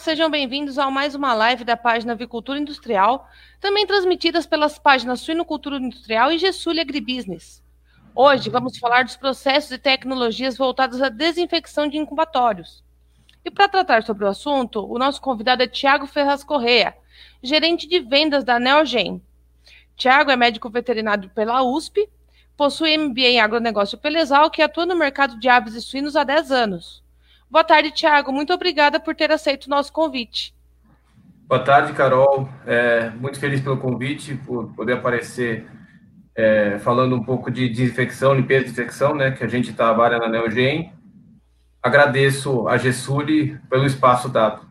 sejam bem-vindos a mais uma live da página Avicultura Industrial, também transmitidas pelas páginas Suinocultura Industrial e Gessulha Agribusiness. Hoje vamos falar dos processos e tecnologias voltados à desinfecção de incubatórios. E para tratar sobre o assunto, o nosso convidado é Tiago Ferraz Correa, gerente de vendas da Neogen. Tiago é médico veterinário pela USP, possui MBA em agronegócio pela Exal, que atua no mercado de aves e suínos há 10 anos. Boa tarde, Tiago. Muito obrigada por ter aceito o nosso convite. Boa tarde, Carol. É, muito feliz pelo convite, por poder aparecer é, falando um pouco de desinfecção, limpeza e desinfecção, né, que a gente trabalha na Neogen. Agradeço a Gessuli pelo espaço dado.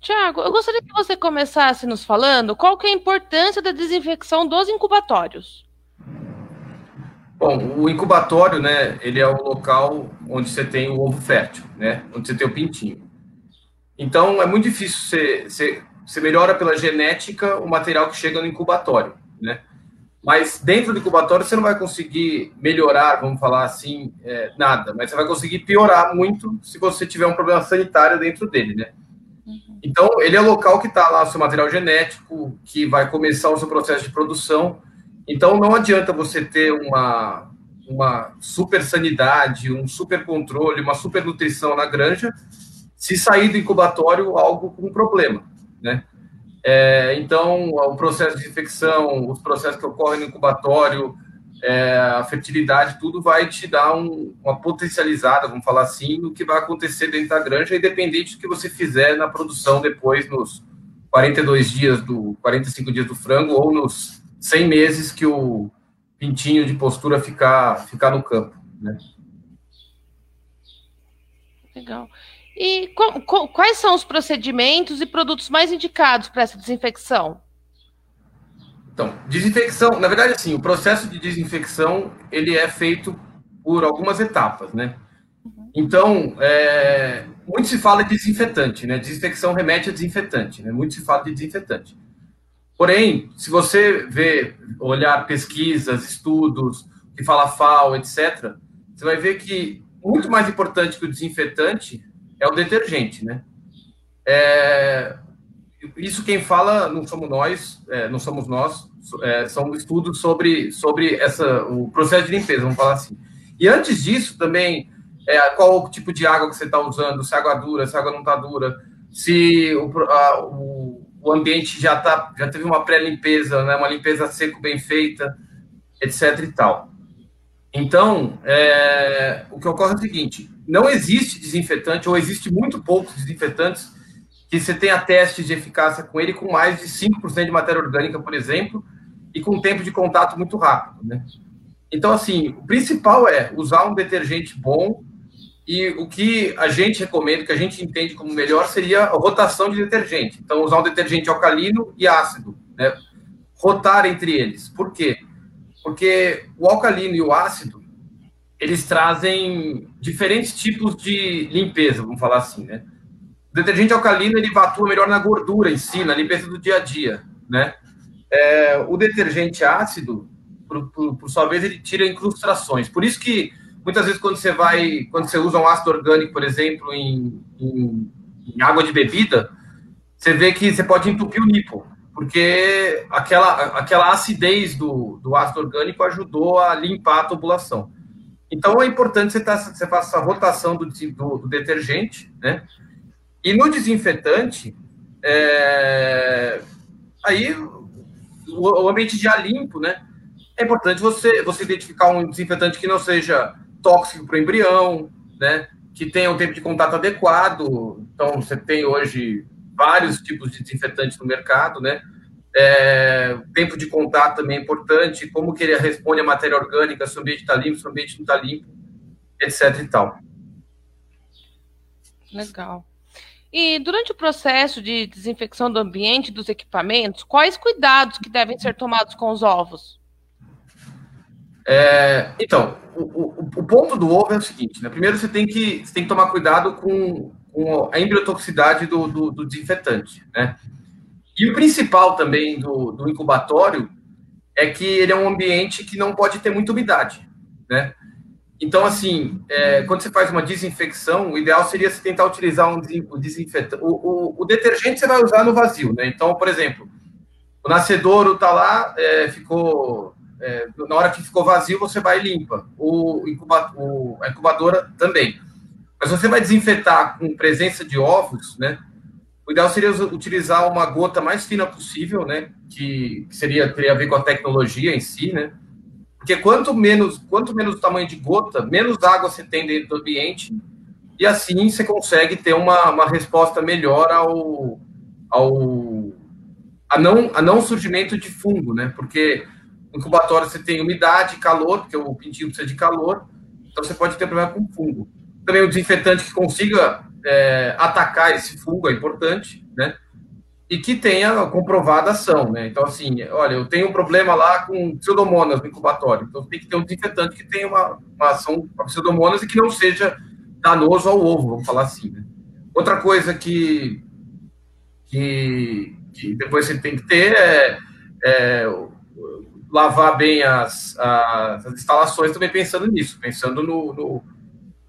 Tiago, eu gostaria que você começasse nos falando qual que é a importância da desinfecção dos incubatórios. Bom, o incubatório, né, ele é o local onde você tem o ovo fértil, né, onde você tem o pintinho. Então, é muito difícil você, você, você melhora pela genética o material que chega no incubatório, né. Mas dentro do incubatório você não vai conseguir melhorar, vamos falar assim, é, nada. Mas você vai conseguir piorar muito se você tiver um problema sanitário dentro dele, né. Uhum. Então, ele é o local que está lá o seu material genético, que vai começar o seu processo de produção, então, não adianta você ter uma, uma super sanidade, um super controle, uma super nutrição na granja, se sair do incubatório algo com problema, né? É, então, o processo de infecção, os processos que ocorrem no incubatório, é, a fertilidade, tudo vai te dar um, uma potencializada, vamos falar assim, no que vai acontecer dentro da granja, independente do que você fizer na produção depois, nos 42 dias do 45 dias do frango ou nos 100 meses que o pintinho de postura ficar, ficar no campo. Né? Legal. E quais são os procedimentos e produtos mais indicados para essa desinfecção? Então, desinfecção, na verdade, assim, o processo de desinfecção ele é feito por algumas etapas, né? Então, é, muito se fala de desinfetante, né? Desinfecção remete a desinfetante, né? Muito se fala de desinfetante. Porém, se você ver, olhar pesquisas, estudos, que fala FAO, etc., você vai ver que muito mais importante que o desinfetante é o detergente, né? É, isso quem fala não somos nós, é, não somos nós, é, são estudos sobre, sobre essa, o processo de limpeza, vamos falar assim. E antes disso, também, é, qual o tipo de água que você está usando, se a água dura, se a água não está dura, se o, a, o o ambiente já tá, já teve uma pré-limpeza, né, uma limpeza seco bem feita, etc. e tal. Então, é, o que ocorre é o seguinte: não existe desinfetante, ou existe muito poucos desinfetantes que você tenha testes de eficácia com ele com mais de 5% de matéria orgânica, por exemplo, e com tempo de contato muito rápido. Né? Então, assim, o principal é usar um detergente bom, e o que a gente recomenda, que a gente entende como melhor, seria a rotação de detergente. Então, usar um detergente alcalino e ácido, né? Rotar entre eles. Por quê? Porque o alcalino e o ácido, eles trazem diferentes tipos de limpeza, vamos falar assim, né? O detergente alcalino, ele atua melhor na gordura em si, na limpeza do dia a dia, né? É, o detergente ácido, por, por, por sua vez, ele tira incrustações. Por isso que Muitas vezes, quando você vai, quando você usa um ácido orgânico, por exemplo, em, em, em água de bebida, você vê que você pode entupir o nipo, porque aquela, aquela acidez do, do ácido orgânico ajudou a limpar a tubulação. Então, é importante você, tá, você faça essa rotação do, do, do detergente, né? E no desinfetante, é, aí o, o ambiente já limpo, né? É importante você, você identificar um desinfetante que não seja tóxico para o embrião, né? Que tenha um tempo de contato adequado. Então, você tem hoje vários tipos de desinfetantes no mercado, né? É, tempo de contato também é importante, como que ele responde à matéria orgânica, se o ambiente está limpo, se o ambiente não está limpo, etc e tal. Legal. E durante o processo de desinfecção do ambiente dos equipamentos, quais cuidados que devem ser tomados com os ovos? É, então, o, o, o, ponto do ovo é o seguinte, né? Primeiro você tem que, você tem que tomar cuidado com, com a embriotoxicidade do, do, do, desinfetante, né? E o principal também do, do incubatório é que ele é um ambiente que não pode ter muita umidade, né? Então, assim, é, quando você faz uma desinfecção, o ideal seria você tentar utilizar um desinfetante. O, o, o, detergente você vai usar no vazio, né? Então, por exemplo, o nascedouro está lá, é, ficou. É, na hora que ficou vazio, você vai e limpa. O, o, a incubadora também. Mas você vai desinfetar com presença de ovos, né? O ideal seria utilizar uma gota mais fina possível, né? Que, que seria teria a ver com a tecnologia em si, né? Porque quanto menos, quanto menos o tamanho de gota, menos água você tem dentro do ambiente, e assim você consegue ter uma, uma resposta melhor ao, ao a não, a não surgimento de fungo, né? Porque incubatório você tem umidade, calor, porque o pintinho precisa de calor, então você pode ter problema com fungo. Também o desinfetante que consiga é, atacar esse fungo é importante, né? e que tenha comprovada ação, né? Então, assim, olha, eu tenho um problema lá com pseudomonas no incubatório, então tem que ter um desinfetante que tenha uma, uma ação para pseudomonas e que não seja danoso ao ovo, vamos falar assim, né? Outra coisa que, que, que depois você tem que ter é, é lavar bem as, as, instalações também pensando nisso, pensando no, no...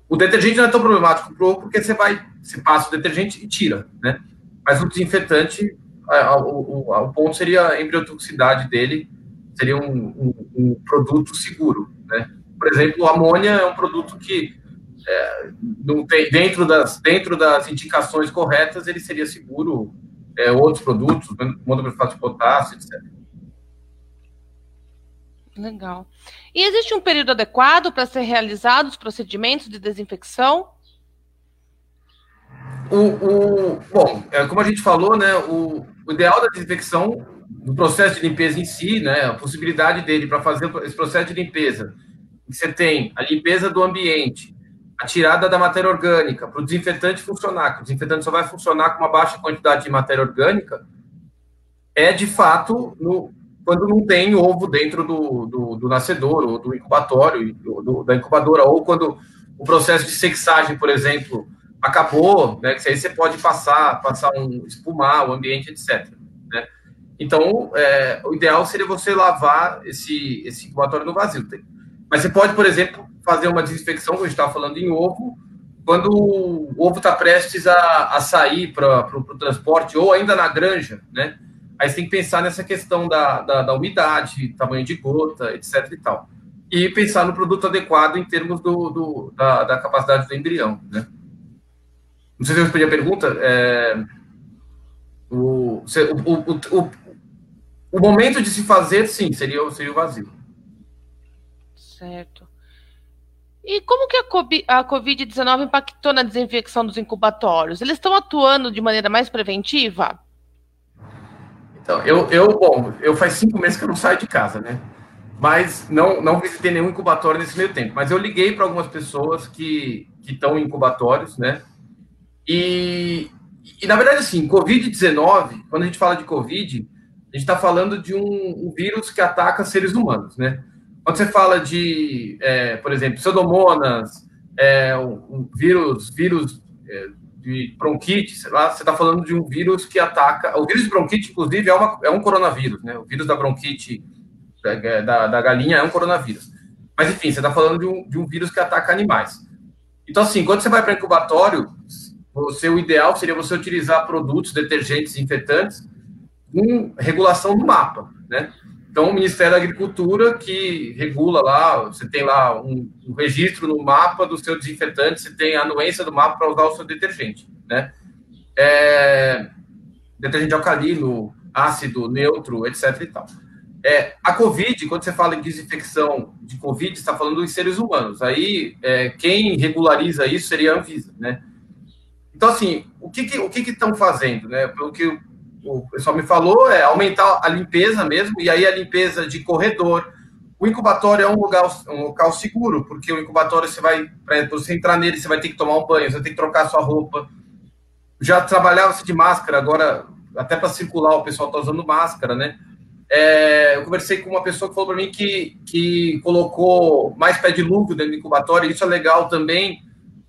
O detergente não é tão problemático para o porque você vai, você passa o detergente e tira, né? Mas o desinfetante, o, o, o ponto seria a embriotoxicidade dele, seria um, um, um, produto seguro, né? Por exemplo, a amônia é um produto que é, não tem, dentro, das, dentro das indicações corretas, ele seria seguro é, outros produtos, monoprifato de potássio, etc. Legal. E existe um período adequado para ser realizados os procedimentos de desinfecção? O, o, bom, é, como a gente falou, né, o, o ideal da desinfecção, do processo de limpeza em si, né, a possibilidade dele para fazer esse processo de limpeza, você tem a limpeza do ambiente, a tirada da matéria orgânica, para o desinfetante funcionar, que o desinfetante só vai funcionar com uma baixa quantidade de matéria orgânica, é de fato no, quando não tem ovo dentro do, do, do nascedor, ou do incubatório, do, da incubadora, ou quando o processo de sexagem, por exemplo, acabou, né? Que aí você pode passar, passar um espumar o ambiente, etc. Né? Então, é, o ideal seria você lavar esse, esse incubatório no vazio. Mas você pode, por exemplo, fazer uma desinfecção, como a gente estava falando em ovo, quando o ovo está prestes a, a sair para o transporte, ou ainda na granja, né? Aí você tem que pensar nessa questão da, da, da, umidade, tamanho de gota, etc. e tal. E pensar no produto adequado em termos do, do da, da capacidade do embrião, né? Não sei se eu respondi a pergunta. É, o, o, o, o, momento de se fazer, sim, seria, seria o vazio. Certo. E como que a Covid-19 impactou na desinfecção dos incubatórios? Eles estão atuando de maneira mais preventiva? Então, eu, eu, bom, eu faz cinco meses que eu não saio de casa, né? Mas não, não visitei nenhum incubatório nesse meio tempo. Mas eu liguei para algumas pessoas que, estão em incubatórios, né? E, e na verdade, assim, Covid-19, quando a gente fala de Covid, a gente está falando de um, um, vírus que ataca seres humanos, né? Quando você fala de, é, por exemplo, pseudomonas, é, um, um vírus, vírus é, de bronquite, sei lá, você está falando de um vírus que ataca. O vírus de bronquite, inclusive, é, uma, é um coronavírus, né? O vírus da bronquite da, da, da galinha é um coronavírus. Mas, enfim, você está falando de um, de um vírus que ataca animais. Então, assim, quando você vai para incubatório, você, o ideal seria você utilizar produtos, detergentes, infetantes, com regulação do mapa, né? Então, o Ministério da Agricultura que regula lá, você tem lá um, um registro no mapa do seu desinfetante, você tem a anuência do mapa para usar o seu detergente, né? É, detergente alcalino, ácido, neutro, etc e tal. É, a COVID, quando você fala em desinfecção de COVID, está falando em seres humanos. Aí, é, quem regulariza isso seria a Anvisa, né? Então, assim, o que que, o que estão fazendo, né? Pelo que o pessoal me falou, é aumentar a limpeza mesmo, e aí a limpeza de corredor. O incubatório é um lugar, um local seguro, porque o incubatório você vai, para você entrar nele, você vai ter que tomar um banho, você vai ter que trocar sua roupa. Já trabalhava-se de máscara, agora, até para circular, o pessoal está usando máscara, né? É, eu conversei com uma pessoa que falou para mim que, que colocou mais pé de lúvio dentro do incubatório, e isso é legal também,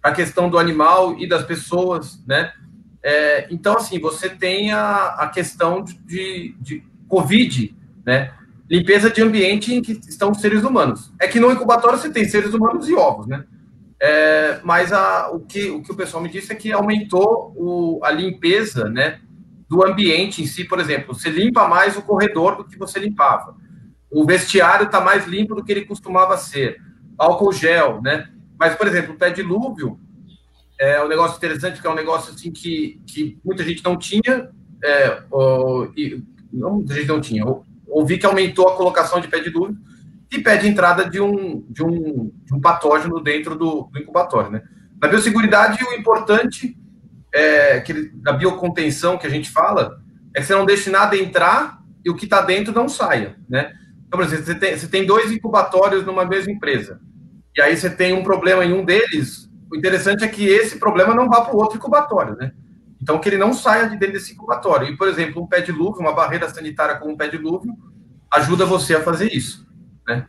a questão do animal e das pessoas, né? É, então, assim, você tem a, a questão de, de, Covid, né? limpeza de ambiente em que estão seres humanos. É que no incubatório você tem seres humanos e ovos, né? É, mas a, o, que, o que o pessoal me disse é que aumentou o, a limpeza, né? Do ambiente em si, por exemplo, você limpa mais o corredor do que você limpava. O vestiário está mais limpo do que ele costumava ser. Álcool gel, né? Mas, por exemplo, o pé dilúvio é um negócio interessante, que é um negócio assim que, que muita gente não tinha, é, ou, e, não, muita gente não tinha, ouvi que aumentou a colocação de pé de dúvida e pede entrada de um, de um, de um patógeno dentro do, do, incubatório. Né? Na biosseguridade, o importante é que da biocontenção que a gente fala é que você não deixe nada entrar e o que está dentro não saia. Né? Então, por exemplo, você tem, você tem dois incubatórios numa mesma empresa e aí você tem um problema em um deles, o interessante é que esse problema não vá para o outro incubatório, né? Então, que ele não saia de dentro desse incubatório. E, por exemplo, um pé de dilúvio, uma barreira sanitária com um pé de dilúvio, ajuda você a fazer isso. Né?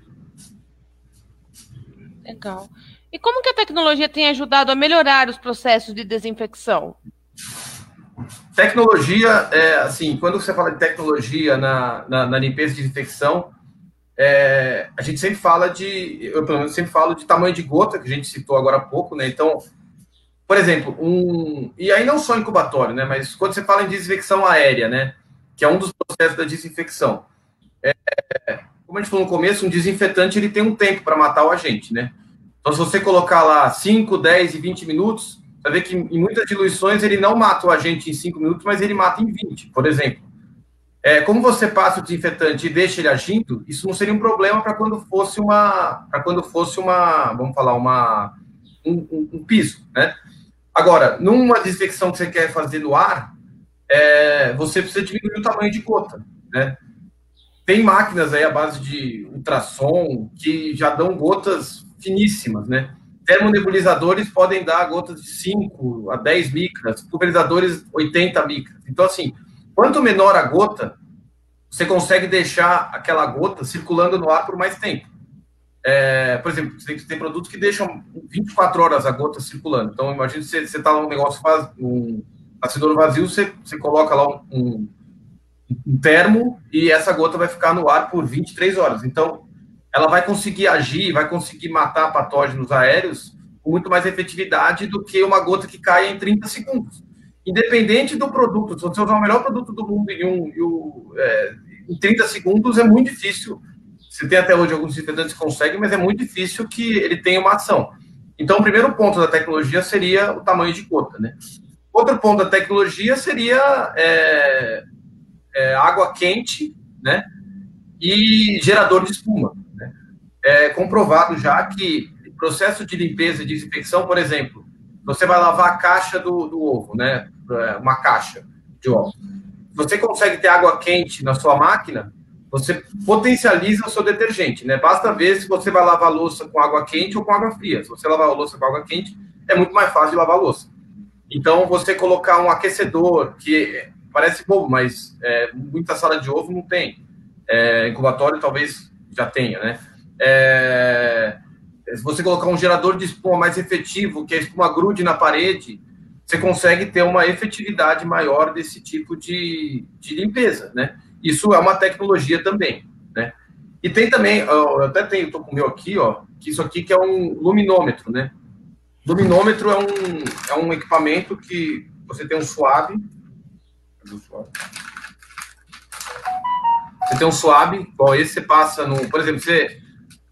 Legal. E como que a tecnologia tem ajudado a melhorar os processos de desinfecção? Tecnologia, é, assim, quando você fala de tecnologia na, na, na limpeza e desinfecção, é, a gente sempre fala de, eu pelo menos sempre falo de tamanho de gota, que a gente citou agora há pouco, né? Então, por exemplo, um. E aí não só incubatório, né? Mas quando você fala em desinfecção aérea, né? Que é um dos processos da desinfecção. É, como a gente falou no começo, um desinfetante ele tem um tempo para matar o agente, né? Então, se você colocar lá 5, 10 e 20 minutos, você vai ver que em muitas diluições ele não mata o agente em 5 minutos, mas ele mata em 20, por exemplo. É, como você passa o desinfetante e deixa ele agindo, isso não seria um problema para quando fosse uma, para quando fosse uma, vamos falar, uma um, um, um piso, né? Agora, numa desinfecção que você quer fazer no ar, é, você precisa diminuir o tamanho de gota, né? Tem máquinas aí à base de ultrassom que já dão gotas finíssimas, né? Termonebulizadores podem dar gotas de 5 a 10 micras, pulverizadores 80 micras. Então, assim, quanto menor a gota, você consegue deixar aquela gota circulando no ar por mais tempo. É, por exemplo, tem, tem produtos que deixam 24 horas a gota circulando. Então, imagine você está num negócio, faz um acendedor vazio, você, você coloca lá um, um, um, termo e essa gota vai ficar no ar por 23 horas. Então, ela vai conseguir agir, vai conseguir matar patógenos aéreos com muito mais efetividade do que uma gota que cai em 30 segundos. Independente do produto, se você usar o melhor produto do mundo em, um, em, um, é, em 30 segundos, é muito difícil se tem até hoje alguns desinfetantes que conseguem, mas é muito difícil que ele tenha uma ação. Então, o primeiro ponto da tecnologia seria o tamanho de gota, né? Outro ponto da tecnologia seria é, é, água quente, né? E gerador de espuma. Né? É comprovado já que processo de limpeza e desinfecção, por exemplo, você vai lavar a caixa do, do ovo, né? É, uma caixa de ovo. Você consegue ter água quente na sua máquina, você potencializa o seu detergente, né? Basta ver se você vai lavar a louça com água quente ou com água fria. Se você lavar a louça com água quente, é muito mais fácil de lavar a louça. Então, você colocar um aquecedor, que parece bobo, mas é, muita sala de ovo não tem. É, incubatório talvez já tenha, né? É, se você colocar um gerador de espuma mais efetivo, que a espuma grude na parede, você consegue ter uma efetividade maior desse tipo de, de limpeza, né? Isso é uma tecnologia também, né? E tem também, eu até tenho, estou com o meu aqui, ó, que isso aqui que é um luminômetro, né? Luminômetro é um, é um equipamento que você tem um suave. Você tem um suave, igual esse, você passa no, por exemplo, você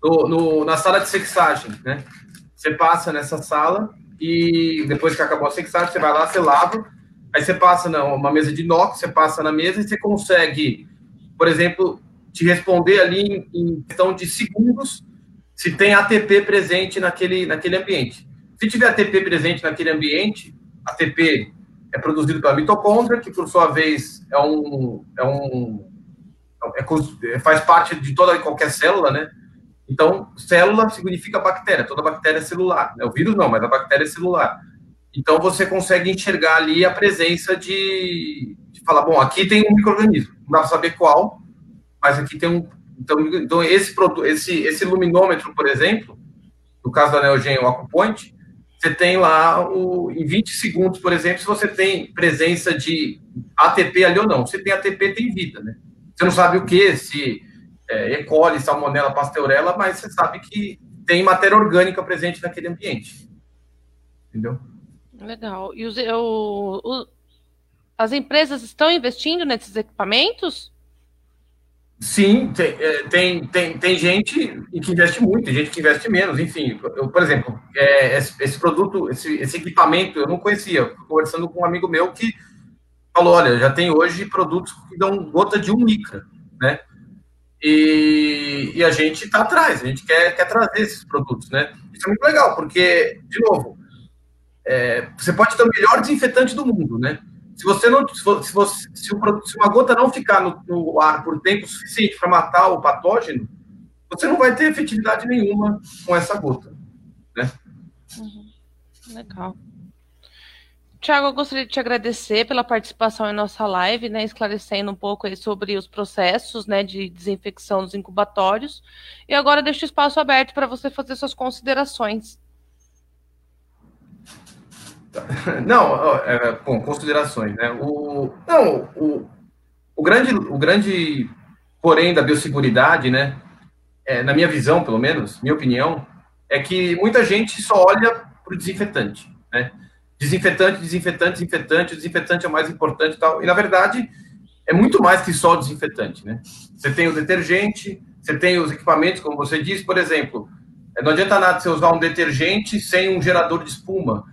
no, no, na sala de sexagem, né? Você passa nessa sala e depois que acabou a sexagem, você vai lá, você lava, Aí você passa numa mesa de inox, você passa na mesa e você consegue, por exemplo, te responder ali em, em questão de segundos se tem ATP presente naquele, naquele ambiente. Se tiver ATP presente naquele ambiente, ATP é produzido pela mitocôndria, que por sua vez é um, é um é, faz parte de toda e qualquer célula, né? Então, célula significa bactéria, toda bactéria é celular. Né? O vírus não, mas a bactéria é celular. Então você consegue enxergar ali a presença de, de falar, bom, aqui tem um microorganismo, não dá para saber qual, mas aqui tem um. Então, então esse, esse, esse luminômetro, por exemplo, no caso da Neogen ou Aquapoint, você tem lá o, em 20 segundos, por exemplo, se você tem presença de ATP ali ou não. Se tem ATP, tem vida, né? Você não sabe o que, se é, E. coli, salmonella, pasteurella, mas você sabe que tem matéria orgânica presente naquele ambiente. Entendeu? Legal. E os, o, o, as empresas estão investindo nesses equipamentos? Sim, tem, é, tem, tem, tem gente que investe muito, tem gente que investe menos, enfim. Eu, por exemplo, é, esse, esse, produto, esse, esse, equipamento eu não conhecia. Conversando com um amigo meu que falou: olha, já tem hoje produtos que dão gota de um micra, né? E, e a gente está atrás, a gente quer, quer trazer esses produtos, né? Isso é muito legal, porque, de novo, é, você pode ter o melhor desinfetante do mundo, né? Se você não, se, você, se, o, se uma gota não ficar no, no ar por tempo suficiente para matar o patógeno, você não vai ter efetividade nenhuma com essa gota, né? Uhum. Legal. Tiago, eu gostaria de te agradecer pela participação em nossa live, né, esclarecendo um pouco sobre os processos né, de desinfecção dos incubatórios. E agora deixo o espaço aberto para você fazer suas considerações. Não, é, com considerações, né? O, não, o, o, grande, o grande porém da biosseguridade, né? É, na minha visão, pelo menos, minha opinião, é que muita gente só olha para o desinfetante, né? Desinfetante, desinfetante, desinfetante, o desinfetante é o mais importante e tal. E, na verdade, é muito mais que só o desinfetante, né? Você tem o detergente, você tem os equipamentos, como você disse, por exemplo, não adianta nada você usar um detergente sem um gerador de espuma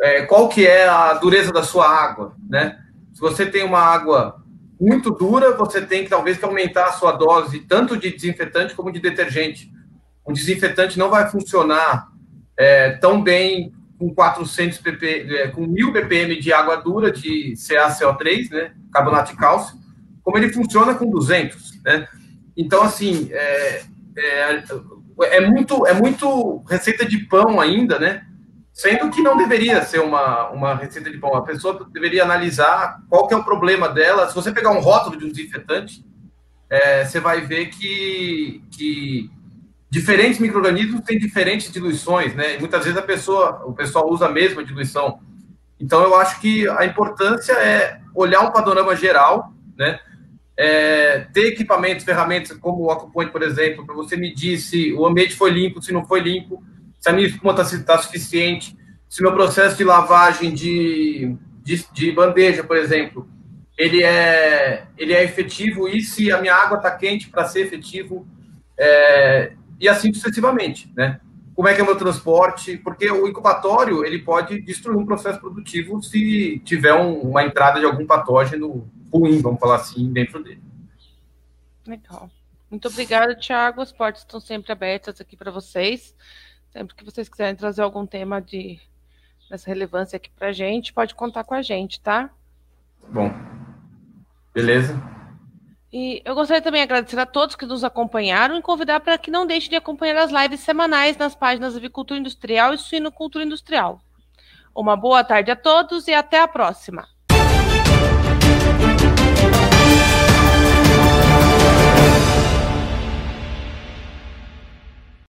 é, qual que é a dureza da sua água, né? Se você tem uma água muito dura, você tem que talvez que aumentar a sua dose tanto de desinfetante como de detergente. Um desinfetante não vai funcionar é, tão bem com 400 pp, é, com 1000 ppm de água dura de CaCO3, né, carbonato de cálcio, como ele funciona com 200, né? Então assim é, é, é muito é muito receita de pão ainda, né? Sendo que não deveria ser uma, uma receita de pão. A pessoa deveria analisar qual que é o problema dela. Se você pegar um rótulo de um desinfetante, é, você vai ver que, que diferentes micro-organismos têm diferentes diluições, né? Muitas vezes a pessoa, o pessoal usa a mesma diluição. Então, eu acho que a importância é olhar um panorama geral, né? É, ter equipamentos, ferramentas como o Acupoint, por exemplo, para você medir se o ambiente foi limpo, se não foi limpo se a minha espuma está tá suficiente, se meu processo de lavagem de, de, de, bandeja, por exemplo, ele é, ele é efetivo e se a minha água está quente para ser efetivo, é, e assim sucessivamente, né? Como é que é o meu transporte? Porque o incubatório, ele pode destruir um processo produtivo se tiver um, uma entrada de algum patógeno ruim, vamos falar assim, dentro dele. Legal. Muito obrigada, Tiago. As portas estão sempre abertas aqui para vocês. Sempre que vocês quiserem trazer algum tema de dessa relevância aqui para a gente, pode contar com a gente, tá? Bom. Beleza. E eu gostaria também de agradecer a todos que nos acompanharam e convidar para que não deixem de acompanhar as lives semanais nas páginas Avicultura Industrial e Suinocultura Industrial. Uma boa tarde a todos e até a próxima.